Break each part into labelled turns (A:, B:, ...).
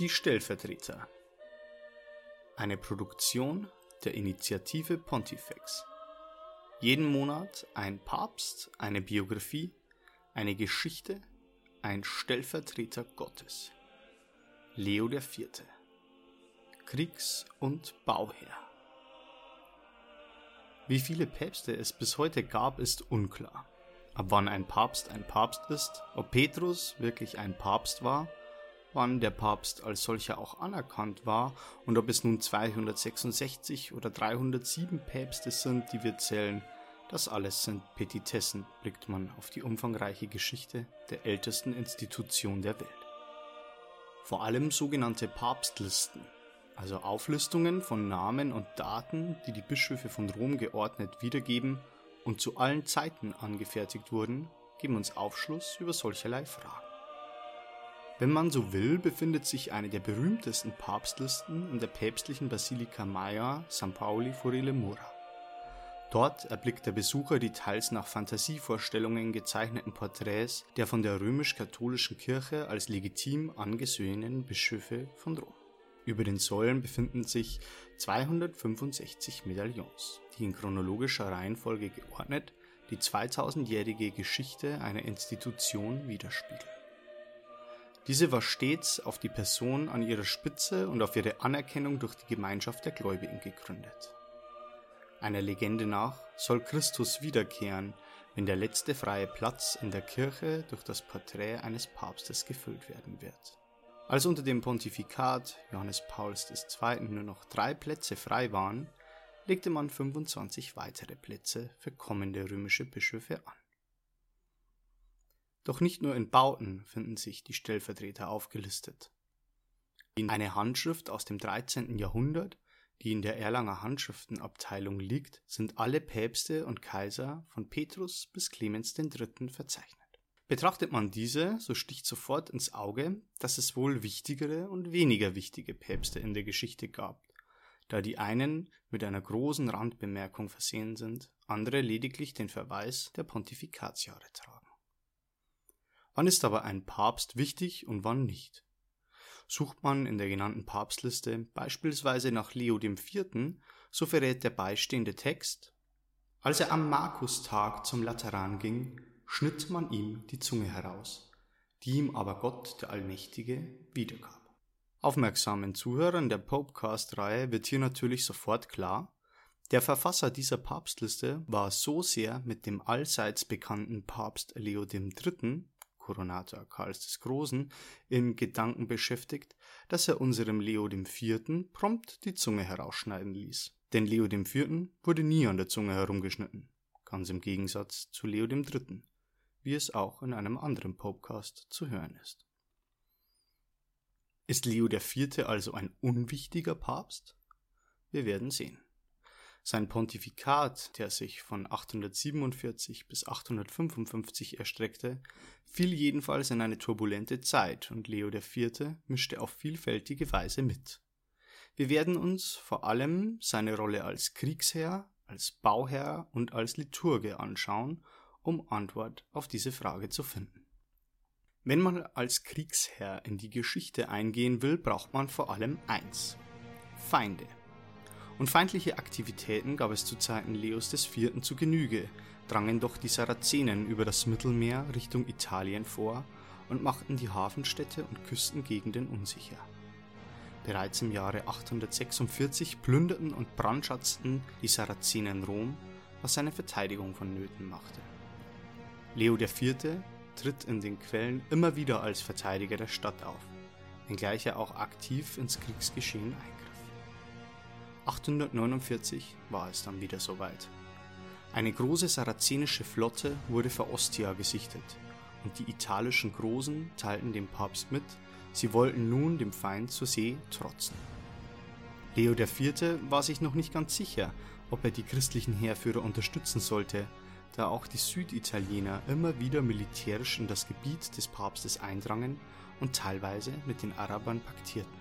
A: Die Stellvertreter. Eine Produktion der Initiative Pontifex. Jeden Monat ein Papst, eine Biografie, eine Geschichte, ein Stellvertreter Gottes. Leo IV. Kriegs- und Bauherr. Wie viele Päpste es bis heute gab, ist unklar. Ab wann ein Papst ein Papst ist, ob Petrus wirklich ein Papst war wann der Papst als solcher auch anerkannt war und ob es nun 266 oder 307 Päpste sind, die wir zählen, das alles sind Petitessen, blickt man auf die umfangreiche Geschichte der ältesten Institution der Welt. Vor allem sogenannte Papstlisten, also Auflistungen von Namen und Daten, die die Bischöfe von Rom geordnet wiedergeben und zu allen Zeiten angefertigt wurden, geben uns Aufschluss über solcherlei Fragen. Wenn man so will, befindet sich eine der berühmtesten Papstlisten in der päpstlichen Basilika Maya San Pauli fuori le Mura. Dort erblickt der Besucher die teils nach Fantasievorstellungen gezeichneten Porträts der von der römisch-katholischen Kirche als legitim angesehenen Bischöfe von Rom. Über den Säulen befinden sich 265 Medaillons, die in chronologischer Reihenfolge geordnet die 2000-jährige Geschichte einer Institution widerspiegeln. Diese war stets auf die Person an ihrer Spitze und auf ihre Anerkennung durch die Gemeinschaft der Gläubigen gegründet. Einer Legende nach soll Christus wiederkehren, wenn der letzte freie Platz in der Kirche durch das Porträt eines Papstes gefüllt werden wird. Als unter dem Pontifikat Johannes Pauls II. nur noch drei Plätze frei waren, legte man 25 weitere Plätze für kommende römische Bischöfe an. Doch nicht nur in Bauten finden sich die Stellvertreter aufgelistet. In eine Handschrift aus dem 13. Jahrhundert, die in der Erlanger Handschriftenabteilung liegt, sind alle Päpste und Kaiser von Petrus bis Clemens III. verzeichnet. Betrachtet man diese, so sticht sofort ins Auge, dass es wohl wichtigere und weniger wichtige Päpste in der Geschichte gab, da die einen mit einer großen Randbemerkung versehen sind, andere lediglich den Verweis der Pontifikatiare tragen. Wann ist aber ein Papst wichtig und wann nicht? Sucht man in der genannten Papstliste beispielsweise nach Leo IV., so verrät der beistehende Text, als er am Markustag zum Lateran ging, schnitt man ihm die Zunge heraus, die ihm aber Gott der Allmächtige wiedergab. Aufmerksamen Zuhörern der Popecast-Reihe wird hier natürlich sofort klar, der Verfasser dieser Papstliste war so sehr mit dem allseits bekannten Papst Leo III. Koronator Karls des Großen, in Gedanken beschäftigt, dass er unserem Leo IV. prompt die Zunge herausschneiden ließ. Denn Leo IV. wurde nie an der Zunge herumgeschnitten, ganz im Gegensatz zu Leo III., wie es auch in einem anderen Popecast zu hören ist. Ist Leo IV. also ein unwichtiger Papst? Wir werden sehen. Sein Pontifikat, der sich von 847 bis 855 erstreckte, fiel jedenfalls in eine turbulente Zeit und Leo IV. mischte auf vielfältige Weise mit. Wir werden uns vor allem seine Rolle als Kriegsherr, als Bauherr und als Liturge anschauen, um Antwort auf diese Frage zu finden. Wenn man als Kriegsherr in die Geschichte eingehen will, braucht man vor allem eins Feinde. Und feindliche Aktivitäten gab es zu Zeiten Leos IV. zu Genüge, drangen doch die Sarazenen über das Mittelmeer Richtung Italien vor und machten die Hafenstädte und Küstengegenden unsicher. Bereits im Jahre 846 plünderten und brandschatzten die Sarazenen Rom, was seine Verteidigung vonnöten machte. Leo IV. tritt in den Quellen immer wieder als Verteidiger der Stadt auf, wenngleich er auch aktiv ins Kriegsgeschehen eingriff. 849 war es dann wieder soweit. Eine große sarazenische Flotte wurde vor Ostia gesichtet und die italischen Großen teilten dem Papst mit, sie wollten nun dem Feind zur See trotzen. Leo IV. war sich noch nicht ganz sicher, ob er die christlichen Heerführer unterstützen sollte, da auch die Süditaliener immer wieder militärisch in das Gebiet des Papstes eindrangen und teilweise mit den Arabern paktierten.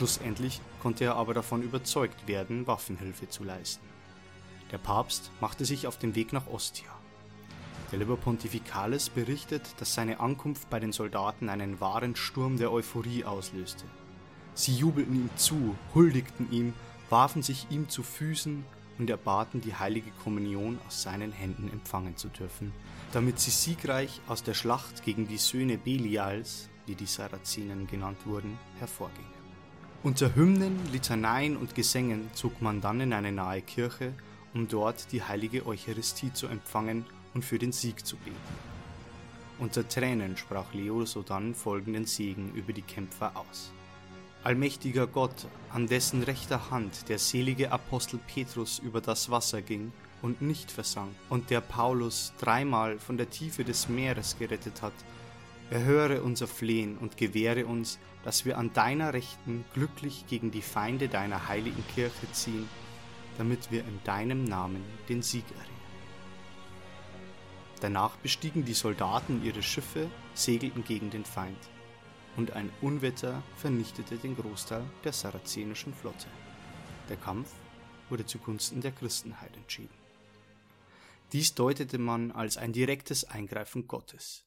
A: Schlussendlich konnte er aber davon überzeugt werden, Waffenhilfe zu leisten. Der Papst machte sich auf den Weg nach Ostia. Der Liber Pontificalis berichtet, dass seine Ankunft bei den Soldaten einen wahren Sturm der Euphorie auslöste. Sie jubelten ihm zu, huldigten ihm, warfen sich ihm zu Füßen und erbaten die heilige Kommunion aus seinen Händen empfangen zu dürfen, damit sie siegreich aus der Schlacht gegen die Söhne Belials, wie die Sarazenen genannt wurden, hervorgingen. Unter Hymnen, Litaneien und Gesängen zog man dann in eine nahe Kirche, um dort die heilige Eucharistie zu empfangen und für den Sieg zu beten. Unter Tränen sprach Leo sodann folgenden Segen über die Kämpfer aus. Allmächtiger Gott, an dessen rechter Hand der selige Apostel Petrus über das Wasser ging und nicht versank, und der Paulus dreimal von der Tiefe des Meeres gerettet hat, erhöre unser Flehen und gewähre uns, dass wir an deiner Rechten glücklich gegen die Feinde deiner heiligen Kirche ziehen, damit wir in deinem Namen den Sieg erringen. Danach bestiegen die Soldaten ihre Schiffe, segelten gegen den Feind, und ein Unwetter vernichtete den Großteil der sarazenischen Flotte. Der Kampf wurde zugunsten der Christenheit entschieden. Dies deutete man als ein direktes Eingreifen Gottes.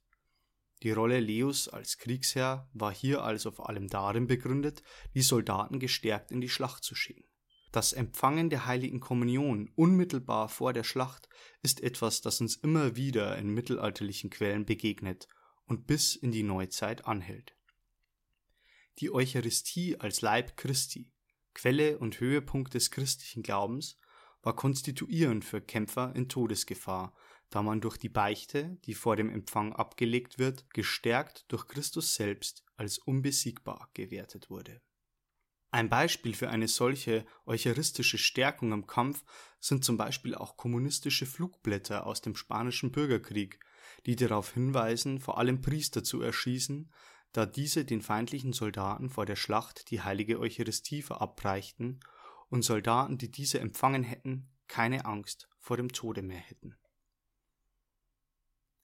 A: Die Rolle Leos als Kriegsherr war hier also vor allem darin begründet, die Soldaten gestärkt in die Schlacht zu schicken. Das Empfangen der heiligen Kommunion unmittelbar vor der Schlacht ist etwas, das uns immer wieder in mittelalterlichen Quellen begegnet und bis in die Neuzeit anhält. Die Eucharistie als Leib Christi, Quelle und Höhepunkt des christlichen Glaubens, war konstituierend für Kämpfer in Todesgefahr, da man durch die Beichte, die vor dem Empfang abgelegt wird, gestärkt durch Christus selbst als unbesiegbar gewertet wurde. Ein Beispiel für eine solche eucharistische Stärkung im Kampf sind zum Beispiel auch kommunistische Flugblätter aus dem Spanischen Bürgerkrieg, die darauf hinweisen, vor allem Priester zu erschießen, da diese den feindlichen Soldaten vor der Schlacht die heilige Eucharistie verabreichten und Soldaten, die diese empfangen hätten, keine Angst vor dem Tode mehr hätten.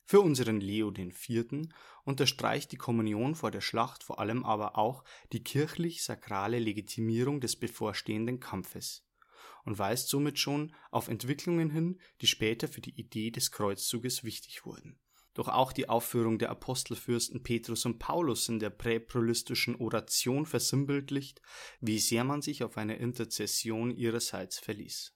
A: Für unseren Leo IV. unterstreicht die Kommunion vor der Schlacht vor allem aber auch die kirchlich-sakrale Legitimierung des bevorstehenden Kampfes und weist somit schon auf Entwicklungen hin, die später für die Idee des Kreuzzuges wichtig wurden. Doch auch die Aufführung der Apostelfürsten Petrus und Paulus in der präprolistischen Oration versinnbildlicht, wie sehr man sich auf eine Interzession ihrerseits verließ.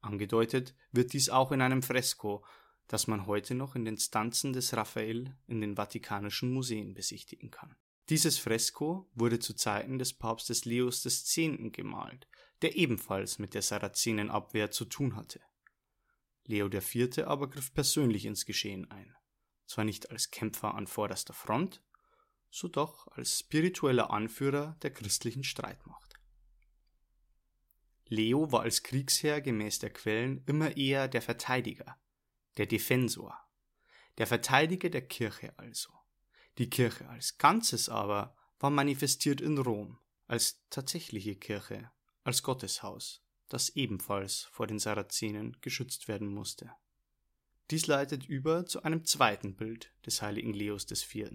A: Angedeutet wird dies auch in einem Fresko, das man heute noch in den Stanzen des Raphael in den Vatikanischen Museen besichtigen kann. Dieses Fresko wurde zu Zeiten des Papstes Leos X. gemalt, der ebenfalls mit der Sarazenenabwehr zu tun hatte. Leo IV. aber griff persönlich ins Geschehen ein, zwar nicht als Kämpfer an vorderster Front, so doch als spiritueller Anführer der christlichen Streitmacht. Leo war als Kriegsherr gemäß der Quellen immer eher der Verteidiger, der Defensor, der Verteidiger der Kirche also. Die Kirche als Ganzes aber war manifestiert in Rom als tatsächliche Kirche, als Gotteshaus, das ebenfalls vor den Sarazenen geschützt werden musste. Dies leitet über zu einem zweiten Bild des heiligen Leos IV.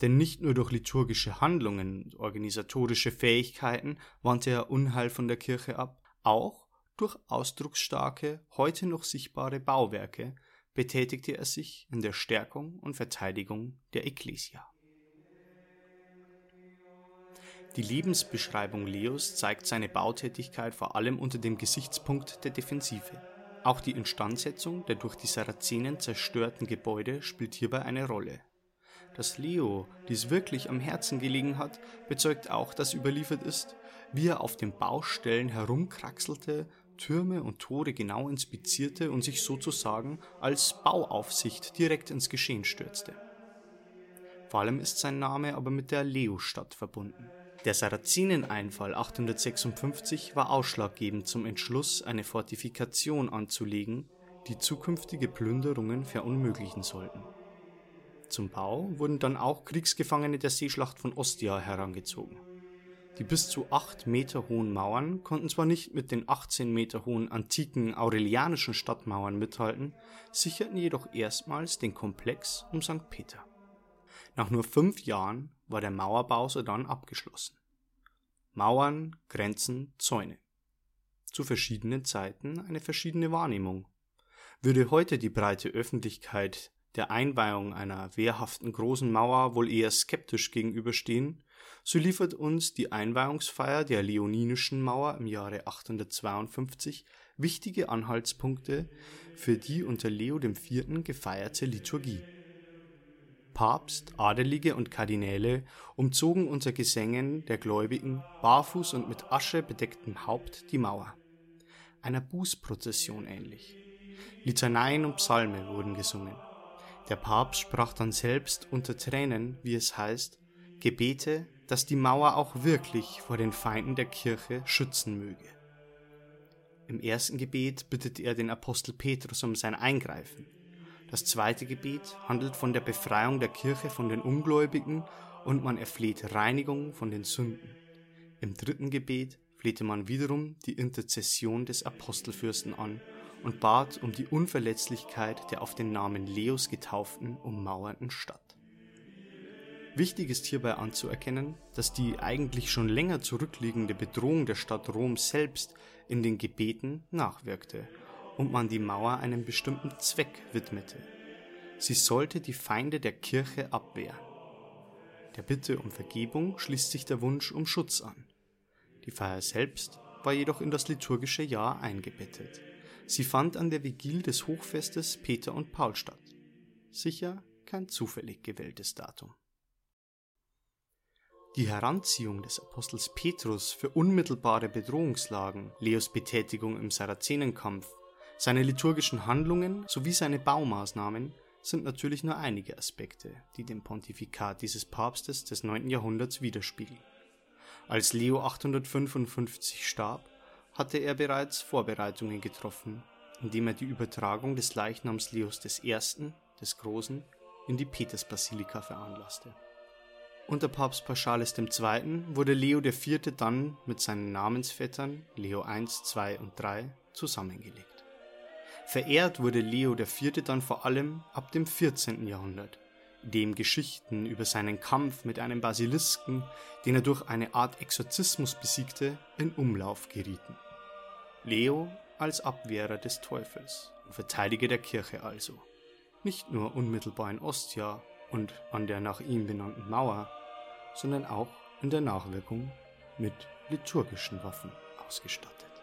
A: Denn nicht nur durch liturgische Handlungen und organisatorische Fähigkeiten wandte er Unheil von der Kirche ab, auch durch ausdrucksstarke, heute noch sichtbare Bauwerke betätigte er sich in der Stärkung und Verteidigung der Ekklesia. Die Lebensbeschreibung Leos zeigt seine Bautätigkeit vor allem unter dem Gesichtspunkt der Defensive. Auch die Instandsetzung der durch die Sarazenen zerstörten Gebäude spielt hierbei eine Rolle. Dass Leo dies wirklich am Herzen gelegen hat, bezeugt auch, dass überliefert ist, wie er auf den Baustellen herumkraxelte Türme und Tore genau inspizierte und sich sozusagen als Bauaufsicht direkt ins Geschehen stürzte. Vor allem ist sein Name aber mit der Leo-Stadt verbunden. Der Sarazeneneinfall 856 war ausschlaggebend zum Entschluss, eine Fortifikation anzulegen, die zukünftige Plünderungen verunmöglichen sollten. Zum Bau wurden dann auch Kriegsgefangene der Seeschlacht von Ostia herangezogen. Die bis zu 8 Meter hohen Mauern konnten zwar nicht mit den 18 Meter hohen antiken aurelianischen Stadtmauern mithalten, sicherten jedoch erstmals den Komplex um St. Peter. Nach nur fünf Jahren war der Mauerbau sodann abgeschlossen. Mauern, Grenzen, Zäune. Zu verschiedenen Zeiten eine verschiedene Wahrnehmung. Würde heute die breite Öffentlichkeit der Einweihung einer wehrhaften großen Mauer wohl eher skeptisch gegenüberstehen, so liefert uns die Einweihungsfeier der Leoninischen Mauer im Jahre 852 wichtige Anhaltspunkte für die unter Leo IV. gefeierte Liturgie. Papst, Adelige und Kardinäle umzogen unter Gesängen der Gläubigen barfuß und mit Asche bedecktem Haupt die Mauer, einer Bußprozession ähnlich. Litaneien und Psalme wurden gesungen. Der Papst sprach dann selbst unter Tränen, wie es heißt, Gebete, dass die Mauer auch wirklich vor den Feinden der Kirche schützen möge. Im ersten Gebet bittet er den Apostel Petrus um sein Eingreifen. Das zweite Gebet handelt von der Befreiung der Kirche von den Ungläubigen und man erfleht Reinigung von den Sünden. Im dritten Gebet flehte man wiederum die Interzession des Apostelfürsten an und bat um die Unverletzlichkeit der auf den Namen Leos getauften ummauernden Stadt. Wichtig ist hierbei anzuerkennen, dass die eigentlich schon länger zurückliegende Bedrohung der Stadt Rom selbst in den Gebeten nachwirkte und man die Mauer einem bestimmten Zweck widmete. Sie sollte die Feinde der Kirche abwehren. Der Bitte um Vergebung schließt sich der Wunsch um Schutz an. Die Feier selbst war jedoch in das liturgische Jahr eingebettet. Sie fand an der Vigil des Hochfestes Peter und Paul statt. Sicher kein zufällig gewähltes Datum. Die Heranziehung des Apostels Petrus für unmittelbare Bedrohungslagen, Leos Betätigung im Sarazenenkampf, seine liturgischen Handlungen sowie seine Baumaßnahmen sind natürlich nur einige Aspekte, die dem Pontifikat dieses Papstes des 9. Jahrhunderts widerspiegeln. Als Leo 855 starb, hatte er bereits Vorbereitungen getroffen, indem er die Übertragung des Leichnams Leos I. des Großen in die Petersbasilika veranlasste. Unter Papst Pauschales II. wurde Leo IV. dann mit seinen Namensvettern Leo I, II und III zusammengelegt. Verehrt wurde Leo IV. dann vor allem ab dem 14. Jahrhundert, dem Geschichten über seinen Kampf mit einem Basilisken, den er durch eine Art Exorzismus besiegte, in Umlauf gerieten. Leo als Abwehrer des Teufels und Verteidiger der Kirche also, nicht nur unmittelbar in Ostia und an der nach ihm benannten Mauer, sondern auch in der Nachwirkung mit liturgischen Waffen ausgestattet.